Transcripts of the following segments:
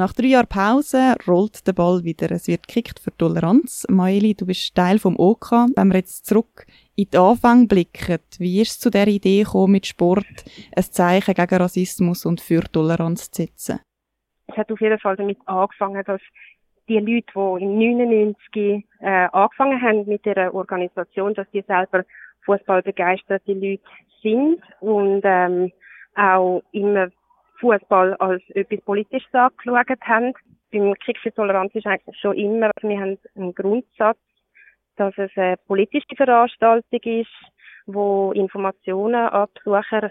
Nach drei Jahren Pause rollt der Ball wieder. Es wird gekickt für Toleranz. Maeli, du bist Teil vom OK. Wenn wir jetzt zurück in den Anfang blicken, wie ist es zu der Idee gekommen, mit Sport ein Zeichen gegen Rassismus und für Toleranz zu setzen? Es hat auf jeden Fall damit angefangen, dass die Leute, die im 99 äh, angefangen haben mit der Organisation, dass die selber Fußball begeisterte Leute sind und ähm, auch immer Fußball als etwas Politisches angeschaut haben. Beim Krieg für Toleranz ist eigentlich schon immer, wir haben einen Grundsatz, dass es eine politische Veranstaltung ist, wo Informationen an Besucher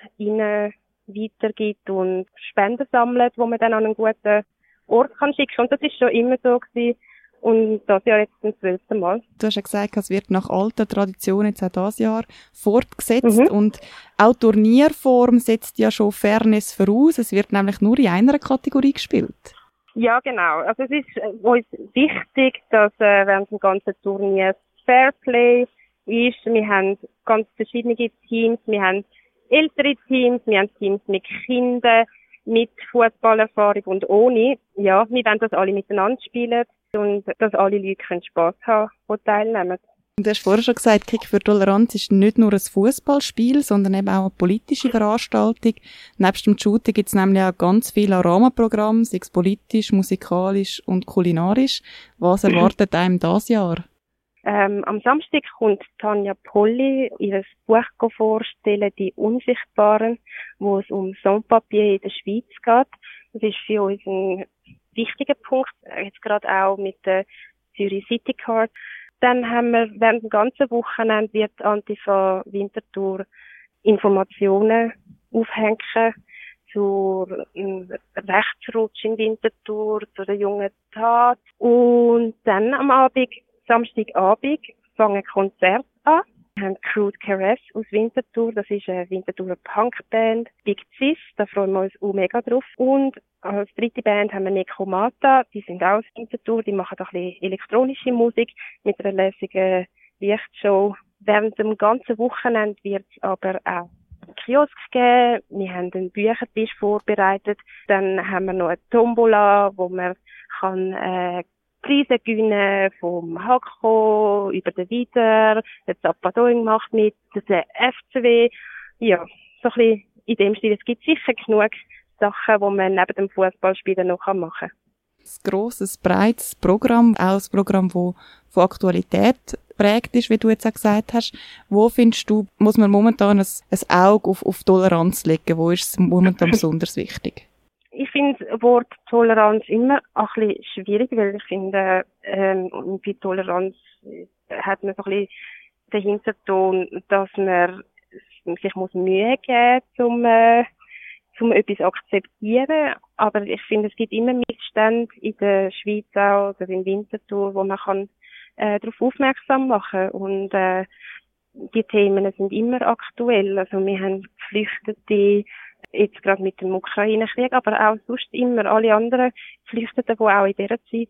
weitergibt und Spenden sammelt, wo man dann an einen guten Ort kann schicken. Und das ist schon immer so gewesen. Und das Jahr jetzt zum zwölften Mal. Du hast ja gesagt, es wird nach alter Tradition jetzt auch dieses Jahr fortgesetzt. Mhm. Und auch Turnierform setzt ja schon Fairness voraus. Es wird nämlich nur in einer Kategorie gespielt. Ja, genau. Also es ist äh, uns wichtig, dass äh, während dem ganzen Turnier Fairplay ist. Wir haben ganz verschiedene Teams. Wir haben ältere Teams, wir haben Teams mit Kindern, mit Fußballerfahrung und ohne. Ja, wir wollen das alle miteinander spielen und dass alle Leute können Spass haben, die teilnehmen. Du hast vorher schon gesagt, Kick für Toleranz ist nicht nur ein Fußballspiel, sondern eben auch eine politische Veranstaltung. Nebst dem Shooting gibt es nämlich auch ganz viele Rahmenprogramme, sei es politisch, musikalisch und kulinarisch. Was erwartet einem das Jahr? Ähm, am Samstag kommt Tanja Polly ihr Buch vorstellen, Die Unsichtbaren, wo es um Sandpapier in der Schweiz geht. Das ist für uns ein wichtiger Punkt, jetzt gerade auch mit der Zürich City Card. Dann haben wir während dem ganzen Wochenende wird Antifa Winterthur Informationen aufhängen zur ähm, Rechtsrutsch in Winterthur, zu der jungen Tat. Und dann am Abend Samstagabend fangen Konzerte an. Wir haben Crude Caress aus Winterthur, das ist eine Winterthurer Punkband. Big Cis, da freuen wir uns auch mega drauf. Und als dritte Band haben wir Necromata, die sind auch aus Winterthur, die machen ein bisschen elektronische Musik mit einer lässigen Lichtshow. Während dem ganzen Wochenende wird es aber auch Kiosk geben. Wir haben einen Büchertisch vorbereitet. Dann haben wir noch eine Tombola, wo man kann äh, Preise gewinnen vom Hakko über den Wieder, der Zapadoing macht mit, der FCW. Ja, so ein bisschen in dem Stil. Es gibt sicher genug Sachen, die man neben dem Fußballspielen noch machen kann. Ein grosses, breites Programm, auch ein Programm, das von Aktualität prägt ist, wie du jetzt auch gesagt hast. Wo findest du, muss man momentan ein, ein Auge auf, auf Toleranz legen? Wo ist es momentan besonders wichtig? Ich finde das Wort Toleranz immer ein bisschen schwierig, weil ich finde, ähm, bei Toleranz hat man so ein bisschen den Hinterton, dass man sich muss Mühe geben um, äh, um etwas akzeptieren. Aber ich finde, es gibt immer Missstände in der Schweiz auch oder in Winterthur, wo man kann äh, darauf aufmerksam machen und äh, die Themen sind immer aktuell. Also wir haben Geflüchtete, jetzt gerade mit dem Ukraine-Krieg, aber auch sonst immer alle anderen Geflüchteten, die auch in dieser Zeit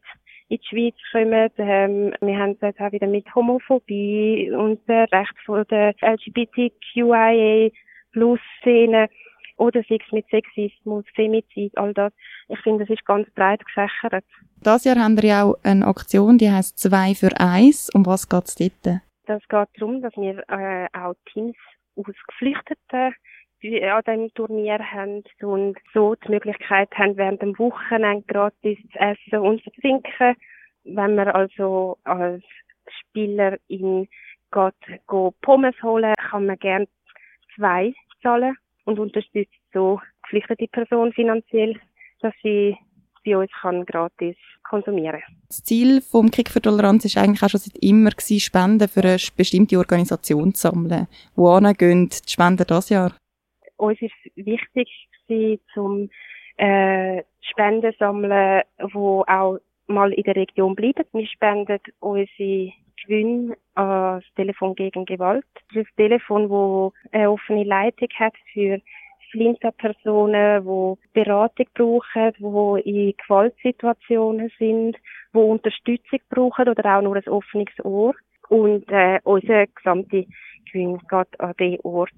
in die Schweiz kommen. Ähm, wir haben es jetzt auch wieder mit Homophobie und der Recht von der LGBTQIA plus Szene oder sei es mit Sexismus, Femizid, all das. Ich finde, das ist ganz breit gefächert. Das Jahr haben wir ja auch eine Aktion, die heißt zwei für eins. Um was geht es dort? Das geht darum, dass wir äh, auch Teams aus Geflüchteten an diesem Turnier haben und so die Möglichkeit haben, während dem Wochenende gratis zu essen und zu trinken. Wenn man also als Spieler in geht, go Pommes holen, kann man gerne zwei zahlen und unterstützt so geflüchtete Person finanziell, dass sie bei uns kann gratis konsumieren Das Ziel vom Kick für Toleranz ist eigentlich auch schon seit immer Spenden für eine bestimmte Organisation zu sammeln. Wo gehen die Spenden das Jahr? Uns ist wichtig gewesen, zum äh, Spenden sammeln, wo auch mal in der Region bleiben. Wir spenden unsere Gewinne an das Telefon gegen Gewalt. Das ist ein Telefon, wo eine offene Leitung hat für Flinter-Personen, die Beratung brauchen, die in Gewaltsituationen sind, die Unterstützung brauchen oder auch nur ein offenes Ohr. Und äh, unser gesamte Gewinn geht an den Ort